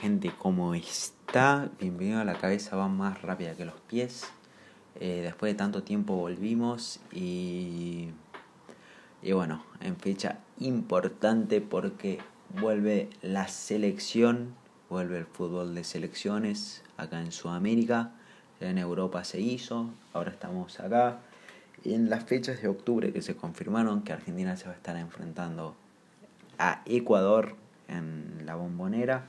gente? ¿Cómo está? Bienvenido a la cabeza, va más rápida que los pies. Eh, después de tanto tiempo volvimos y, y bueno, en fecha importante porque vuelve la selección, vuelve el fútbol de selecciones acá en Sudamérica, en Europa se hizo, ahora estamos acá. En las fechas de octubre que se confirmaron que Argentina se va a estar enfrentando a Ecuador en la bombonera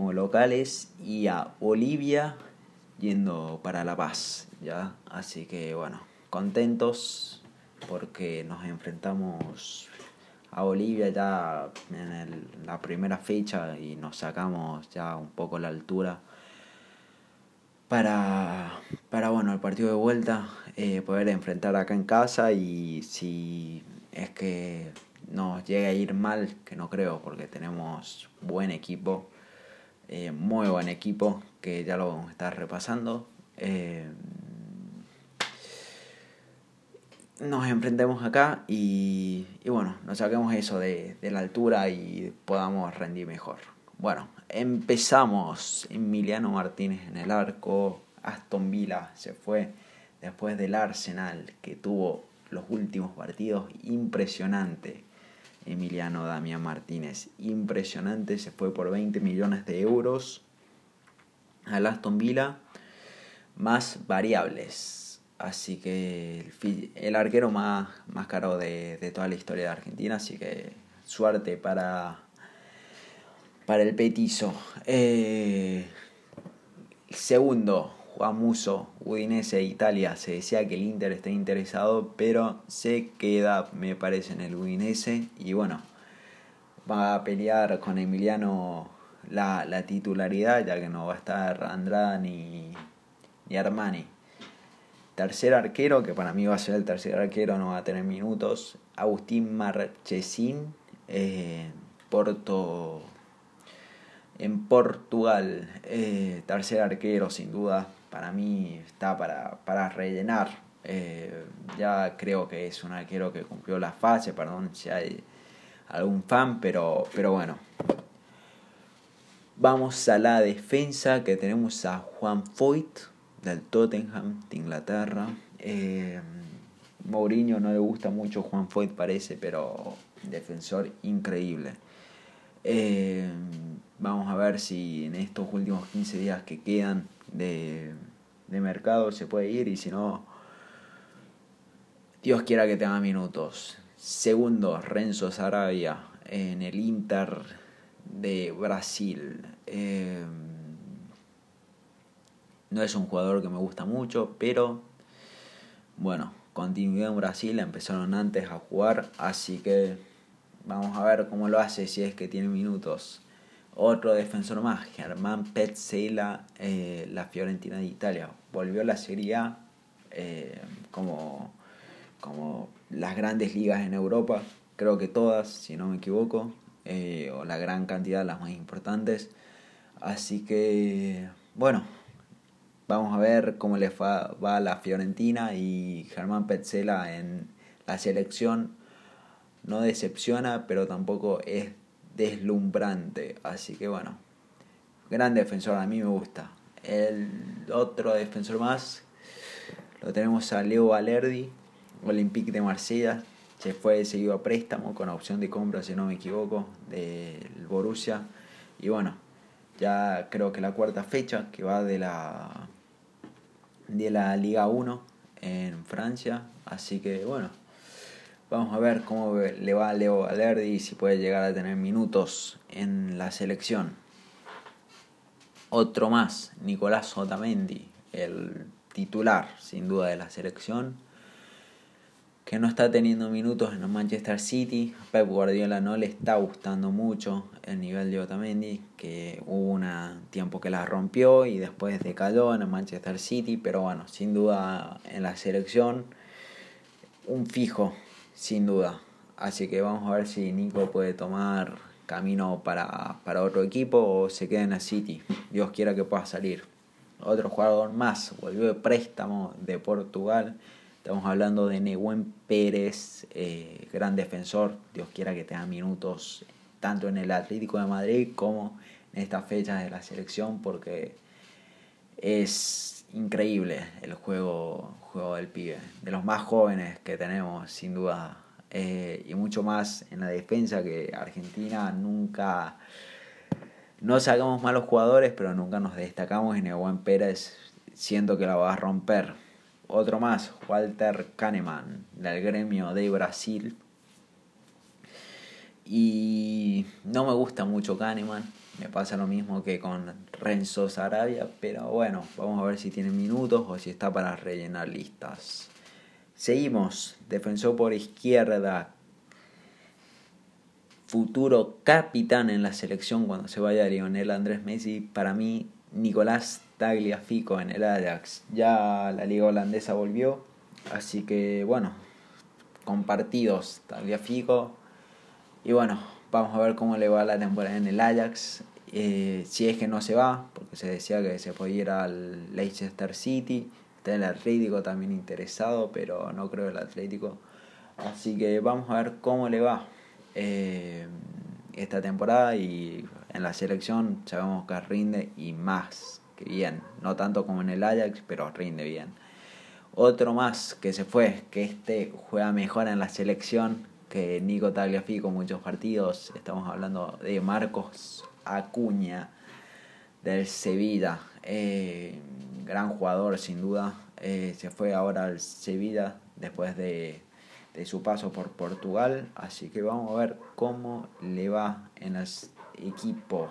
como locales y a Bolivia yendo para La Paz, ¿ya? Así que bueno, contentos porque nos enfrentamos a Bolivia ya en la primera fecha y nos sacamos ya un poco la altura para, para bueno, el partido de vuelta, eh, poder enfrentar acá en casa y si es que nos llegue a ir mal, que no creo, porque tenemos buen equipo, eh, muy buen equipo, que ya lo vamos a estar repasando. Eh, nos enfrentemos acá y, y, bueno, nos saquemos eso de, de, la altura y podamos rendir mejor. Bueno, empezamos. Emiliano Martínez en el arco. Aston Villa se fue después del Arsenal que tuvo los últimos partidos impresionante. Emiliano Damián Martínez. Impresionante, se fue por 20 millones de euros al Aston Villa, más variables. Así que el, arquero más, más caro de, de, toda la historia de Argentina, así que suerte para, para el petizo. Eh, segundo, Juan Muso, Udinese, Italia. Se decía que el Inter está interesado, pero se queda, me parece, en el Udinese. Y bueno, va a pelear con Emiliano la, la titularidad, ya que no va a estar Andrada ni, ni Armani. Tercer arquero, que para mí va a ser el tercer arquero, no va a tener minutos. Agustín Marchesín, eh, Porto, en Portugal. Eh, tercer arquero, sin duda para mí está para, para rellenar. Eh, ya creo que es un arquero que cumplió la fase, perdón si hay algún fan, pero, pero bueno. Vamos a la defensa que tenemos a Juan Foyt del Tottenham de Inglaterra. Eh, Mourinho no le gusta mucho Juan Foyt parece, pero defensor increíble. Eh, vamos a ver si en estos últimos 15 días que quedan de, de mercado se puede ir y si no, Dios quiera que tenga minutos. Segundo, Renzo Sarabia en el Inter de Brasil. Eh, no es un jugador que me gusta mucho, pero bueno, continuidad en Brasil, empezaron antes a jugar, así que vamos a ver cómo lo hace si es que tiene minutos. Otro defensor más, Germán Petzela, eh, la Fiorentina de Italia. Volvió a la Serie A eh, como, como las grandes ligas en Europa, creo que todas, si no me equivoco, eh, o la gran cantidad, las más importantes. Así que, bueno, vamos a ver cómo le va, va a la Fiorentina y Germán Petzela en la selección. No decepciona, pero tampoco es deslumbrante. Así que bueno, gran defensor, a mí me gusta. El otro defensor más lo tenemos a Leo Valerdi, Olympique de Marsella. Se fue seguido a préstamo con opción de compra, si no me equivoco, del Borussia. Y bueno, ya creo que la cuarta fecha que va de la de la Liga 1 en Francia. Así que bueno, Vamos a ver cómo le va a Leo Valerdi y si puede llegar a tener minutos en la selección. Otro más, Nicolás Otamendi, el titular sin duda de la selección, que no está teniendo minutos en el Manchester City. Pep Guardiola no le está gustando mucho el nivel de Otamendi, que hubo un tiempo que la rompió y después decayó en el Manchester City, pero bueno, sin duda en la selección un fijo sin duda. Así que vamos a ver si Nico puede tomar camino para, para otro equipo o se queda en la City. Dios quiera que pueda salir. Otro jugador más, volvió de préstamo de Portugal. Estamos hablando de Nehuen Pérez, eh, gran defensor. Dios quiera que tenga minutos tanto en el Atlético de Madrid como en estas fechas de la selección porque es increíble el juego, juego del pibe, de los más jóvenes que tenemos, sin duda. Eh, y mucho más en la defensa que Argentina. Nunca no sacamos malos jugadores pero nunca nos destacamos y Neuwen Pérez. Siento que la va a romper. Otro más Walter Kahneman del gremio de Brasil. Y no me gusta mucho Kahneman me pasa lo mismo que con Renzo Sarabia, pero bueno, vamos a ver si tiene minutos o si está para rellenar listas. Seguimos, defensor por izquierda, futuro capitán en la selección cuando se vaya Lionel Andrés Messi, para mí Nicolás Tagliafico en el Ajax. Ya la liga holandesa volvió, así que bueno, compartidos Tagliafico. Y bueno, vamos a ver cómo le va la temporada en el Ajax. Eh, si es que no se va, porque se decía que se podía ir al Leicester City, está el Atlético también interesado, pero no creo el Atlético. Así que vamos a ver cómo le va eh, esta temporada y en la selección sabemos que rinde y más que bien, no tanto como en el Ajax, pero rinde bien. Otro más que se fue, que este juega mejor en la selección que Nico Tagliafico muchos partidos, estamos hablando de Marcos Acuña del Sevilla. Eh, gran jugador sin duda. Eh, se fue ahora al Sevilla después de, de, su paso por Portugal. Así que vamos a ver cómo le va en el equipo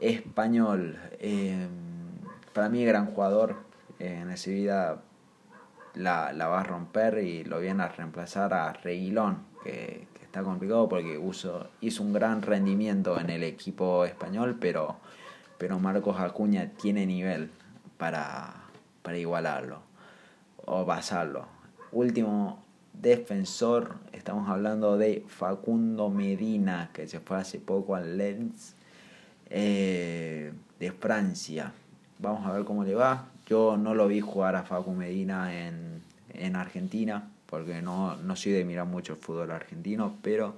español. Eh, para mí gran jugador. en el Sevilla la, la, va a romper y lo viene a reemplazar a Reguilón, que, está complicado porque hizo un gran rendimiento en el equipo español, pero, pero Marcos Acuña tiene nivel para, para igualarlo o basarlo. Último defensor, estamos hablando de Facundo Medina, que se fue hace poco al Lens eh, de Francia. Vamos a ver cómo le va. Yo no lo vi jugar a Facundo Medina en, en Argentina porque no, no soy de mirar mucho el fútbol argentino, pero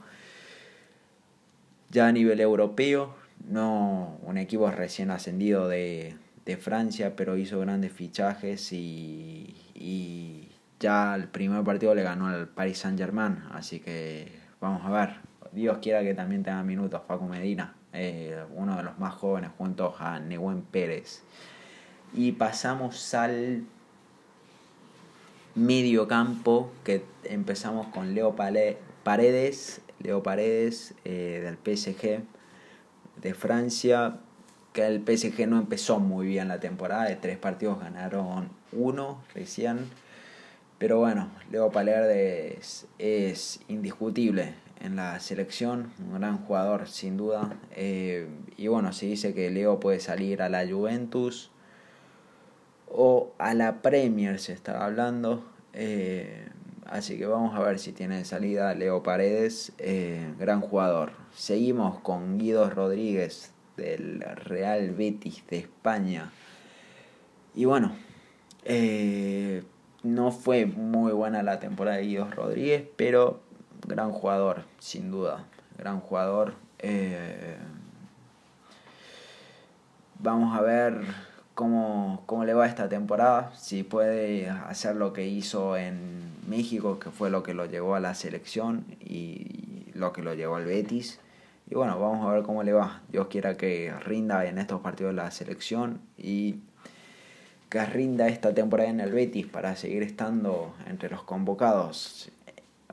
ya a nivel europeo, no un equipo recién ascendido de, de Francia, pero hizo grandes fichajes y, y ya el primer partido le ganó al Paris Saint Germain, así que vamos a ver. Dios quiera que también tenga minutos Paco Medina, eh, uno de los más jóvenes junto a Nehuen Pérez. Y pasamos al medio campo que empezamos con Leo Paredes, Leo Paredes eh, del PSG de Francia, que el PSG no empezó muy bien la temporada, de tres partidos ganaron uno recién, pero bueno, Leo Paredes es indiscutible en la selección, un gran jugador sin duda, eh, y bueno, se dice que Leo puede salir a la Juventus, o a la Premier se está hablando. Eh, así que vamos a ver si tiene salida Leo Paredes, eh, gran jugador. Seguimos con Guido Rodríguez del Real Betis de España. Y bueno, eh, no fue muy buena la temporada de Guido Rodríguez, pero gran jugador, sin duda. Gran jugador. vamos a ver cómo, cómo le va esta temporada, si puede hacer lo que hizo en México, que fue lo que lo llevó a la selección y lo que lo llevó al Betis. Y bueno, vamos a ver cómo le va. Dios quiera que rinda en estos partidos la selección y que rinda esta temporada en el Betis para seguir estando entre los convocados.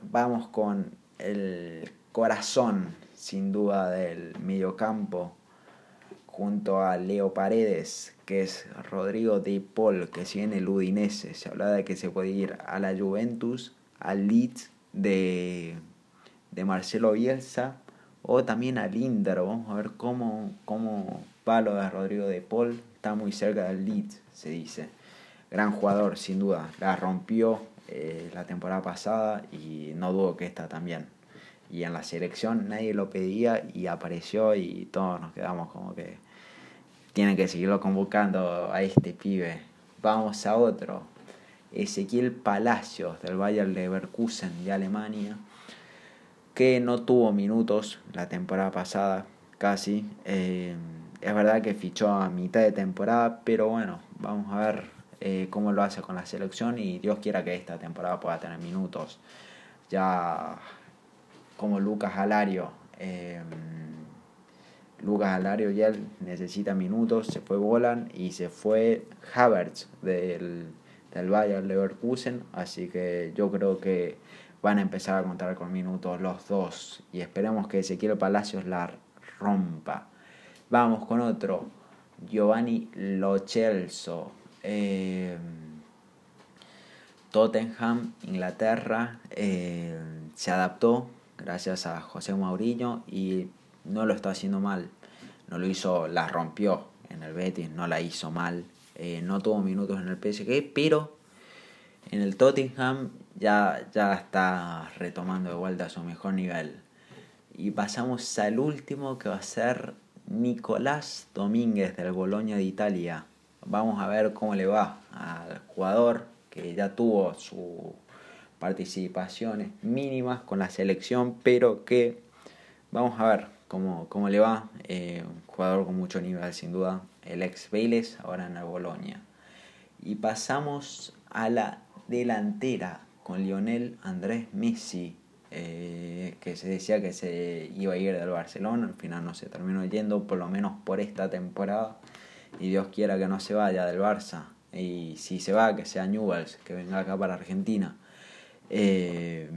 Vamos con el corazón, sin duda, del mediocampo junto a Leo Paredes, que es Rodrigo de Paul, que sigue en el Udinese. Se hablaba de que se puede ir a la Juventus, al Leeds de, de Marcelo Bielsa o también al Inter. Vamos a ver cómo, cómo de Rodrigo de Paul. Está muy cerca del Leeds, se dice. Gran jugador, sin duda. La rompió eh, la temporada pasada y no dudo que esta también y en la selección nadie lo pedía y apareció y todos nos quedamos como que tienen que seguirlo convocando a este pibe. Vamos a otro. Ezequiel Palacios del Bayern Leverkusen de Alemania, que no tuvo minutos la temporada pasada. casi. Eh, es verdad que fichó a mitad de temporada, pero bueno, vamos a ver eh, cómo lo hace con la selección y Dios quiera que esta temporada pueda tener minutos. Ya como Lucas Alario. Eh, Lucas Alario ya necesita minutos, se fue Bolan y se fue Havertz del, del Bayern Leverkusen, así que yo creo que van a empezar a contar con minutos los dos y esperemos que Ezequiel Palacios la rompa. Vamos con otro. Giovanni Lochelso. Eh, Tottenham, Inglaterra. Eh, se adaptó gracias a José Mourinho y no lo está haciendo mal. No lo hizo, la rompió en el Betis, no la hizo mal. Eh, no tuvo minutos en el PSG, pero en el Tottenham ya, ya está retomando de vuelta a su mejor nivel. Y pasamos al último que va a ser Nicolás Domínguez del Boloña de Italia. Vamos a ver cómo le va al jugador que ya tuvo sus participaciones mínimas con la selección, pero que vamos a ver cómo, cómo le va. Eh, un jugador con mucho nivel, sin duda. El ex Vélez, ahora en el Boloña. Y pasamos a la delantera con Lionel Andrés Messi eh, que se decía que se iba a ir del Barcelona, al final no se terminó yendo, por lo menos por esta temporada, y Dios quiera que no se vaya del Barça, y si se va, que sea Newells, que venga acá para Argentina. Eh,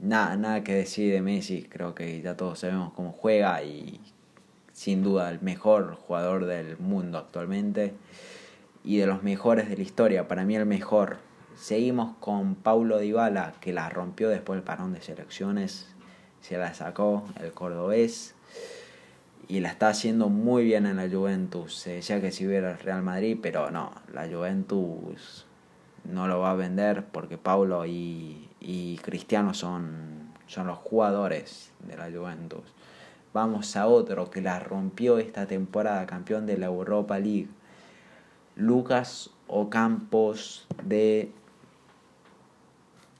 nada, nada que decir de Messi, creo que ya todos sabemos cómo juega y sin duda el mejor jugador del mundo actualmente y de los mejores de la historia, para mí el mejor Seguimos con Paulo Dybala, que la rompió después del parón de selecciones. Se la sacó el cordobés. Y la está haciendo muy bien en la Juventus. Se decía que si hubiera el Real Madrid, pero no, la Juventus no lo va a vender porque Paulo y, y Cristiano son, son los jugadores de la Juventus. Vamos a otro que la rompió esta temporada, campeón de la Europa League. Lucas Ocampos de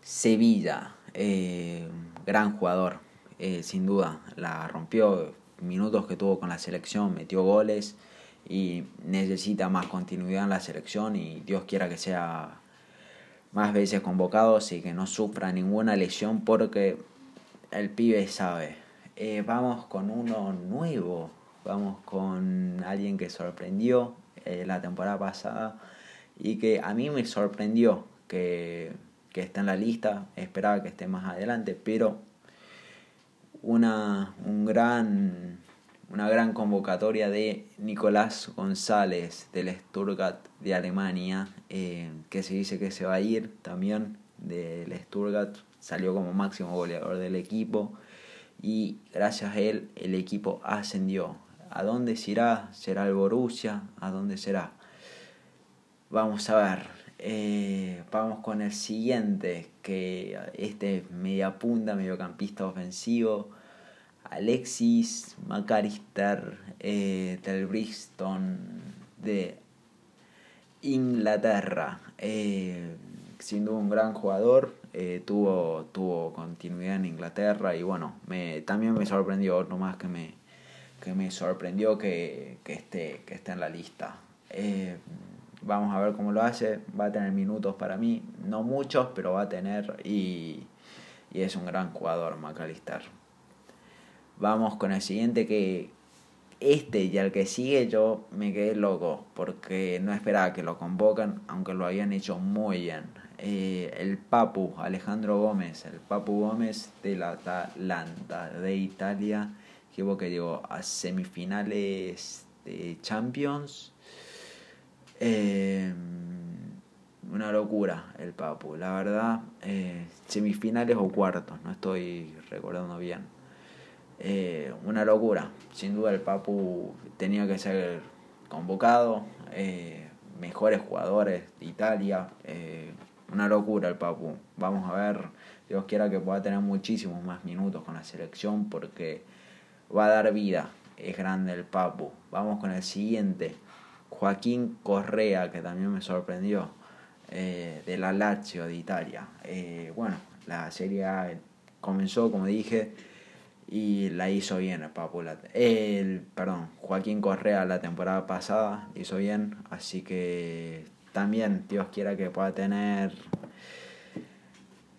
Sevilla, eh, gran jugador, eh, sin duda, la rompió, minutos que tuvo con la selección, metió goles y necesita más continuidad en la selección y Dios quiera que sea más veces convocado y que no sufra ninguna lesión porque el pibe sabe. Eh, vamos con uno nuevo, vamos con alguien que sorprendió la temporada pasada y que a mí me sorprendió que que está en la lista, esperaba que esté más adelante, pero una, un gran, una gran convocatoria de Nicolás González del Stuttgart de Alemania, eh, que se dice que se va a ir también del Stuttgart, salió como máximo goleador del equipo y gracias a él el equipo ascendió. ¿A dónde se irá? ¿Será el Borussia? ¿A dónde será? Vamos a ver. Eh, vamos con el siguiente, que este es media punta, mediocampista ofensivo. Alexis McAllister eh, del Brixton de Inglaterra. Eh, siendo un gran jugador, eh, tuvo, tuvo continuidad en Inglaterra y bueno, me, también me sorprendió, no más que me, que me sorprendió que, que, esté, que esté en la lista. Vamos a ver cómo lo hace. Va a tener minutos para mí. No muchos, pero va a tener. Y, y es un gran jugador, McAllister. Vamos con el siguiente que este y al que sigue yo me quedé loco porque no esperaba que lo convocan, aunque lo habían hecho muy bien. Eh, el Papu, Alejandro Gómez, el Papu Gómez de la Atalanta de Italia, que llegó a semifinales de Champions eh, una locura el Papu, la verdad, eh, semifinales o cuartos, no estoy recordando bien. Eh, una locura, sin duda el Papu tenía que ser convocado, eh, mejores jugadores de Italia, una locura el Papu. Vamos a ver, Dios quiera que pueda tener muchísimos más minutos con la selección porque va a dar vida, es grande el Papu. Vamos con el siguiente. Joaquín Correa, que también me sorprendió, eh, de la Lazio de Italia. Eh, bueno, la serie comenzó, como dije, y la hizo bien el Papu, el, perdón, Joaquín Correa la temporada pasada hizo bien, así que también Dios quiera que pueda tener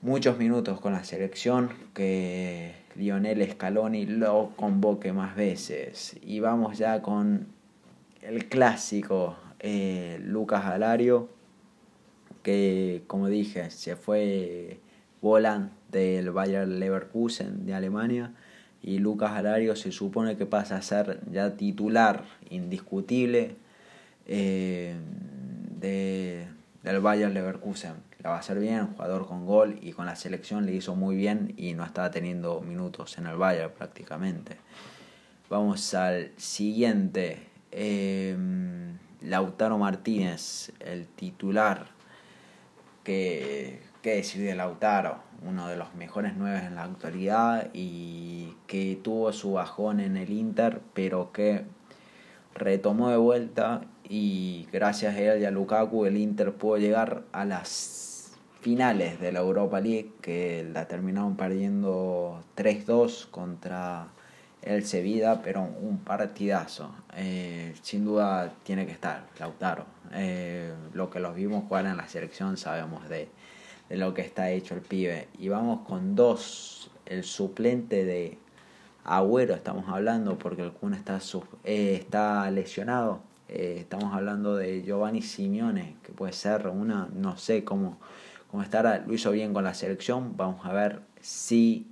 muchos minutos con la selección, que Lionel Scaloni lo convoque más veces. Y vamos ya con el clásico eh, Lucas Alario, que como dije, se fue Volan del Bayer Leverkusen de Alemania y Lucas Alario se supone que pasa a ser ya titular indiscutible eh, de, del Bayer Leverkusen. La va a hacer bien, jugador con gol y con la selección le hizo muy bien y no estaba teniendo minutos en el Bayern prácticamente. Vamos al siguiente. Eh, Lautaro Martínez, el titular. Que, ¿Qué decir de Lautaro? Uno de los mejores nueve en la actualidad y que tuvo su bajón en el Inter, pero que retomó de vuelta y gracias a él y a Lukaku el Inter pudo llegar a las finales de la Europa League que la terminaron perdiendo 3-2 contra el Sevilla, pero un partidazo. Eh, sin duda tiene que estar Lautaro. Eh, lo que los vimos jugar en la selección sabemos de, de, lo que está hecho el pibe. Y vamos con dos, el suplente de Agüero estamos hablando, porque el Kun está, eh, está lesionado. estamos hablando de Giovanni Simeone, que puede ser una, no sé cómo, cómo estará. Lo hizo bien con la selección. Vamos a ver si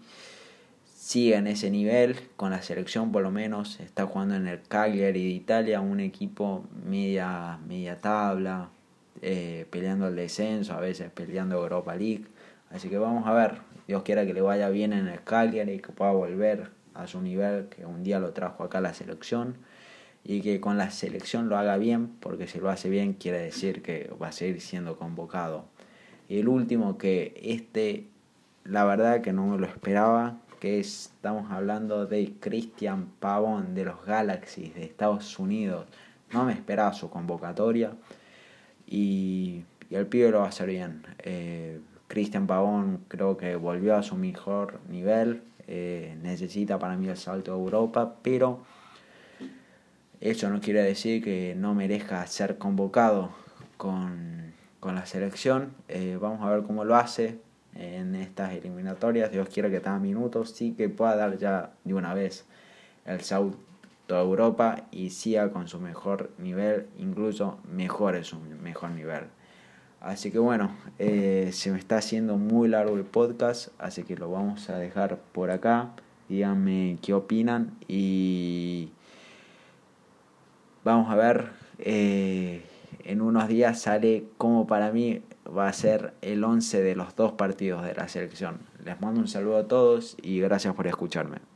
sigue en ese nivel, con la selección por lo menos, está jugando en el Cagliari de Italia, un equipo media, media tabla, eh, peleando el descenso, a veces peleando Europa League, así que vamos a ver, Dios quiera que le vaya bien en el Cagliari, que pueda volver a su nivel, que un día lo trajo acá la selección, y que con la selección lo haga bien, porque si lo hace bien quiere decir que va a seguir siendo convocado. Y el último que este, la verdad que no me lo esperaba, que estamos hablando de Christian Pavón de los Galaxies de Estados Unidos. No me esperaba su convocatoria y, el pibe lo va a hacer bien. Eh, Christian Pavón creo que volvió a su mejor nivel, eh, necesita para mí el salto a Europa, pero eso no quiere decir que no merezca ser convocado con, la selección. Eh, vamos a ver cómo lo hace en estas eliminatorias. Dios quiera que tenga minutos, sí que pueda dar ya de una vez el salto a Europa y siga con su mejor nivel, incluso mejore su mejor nivel. Así que bueno, eh, se me está haciendo muy largo el podcast, así que lo vamos a dejar por acá. Díganme qué opinan y vamos a ver. Eh, en unos días sale como para mí va a ser el 11 de los dos partidos de la selección. Les mando un saludo a todos y gracias por escucharme.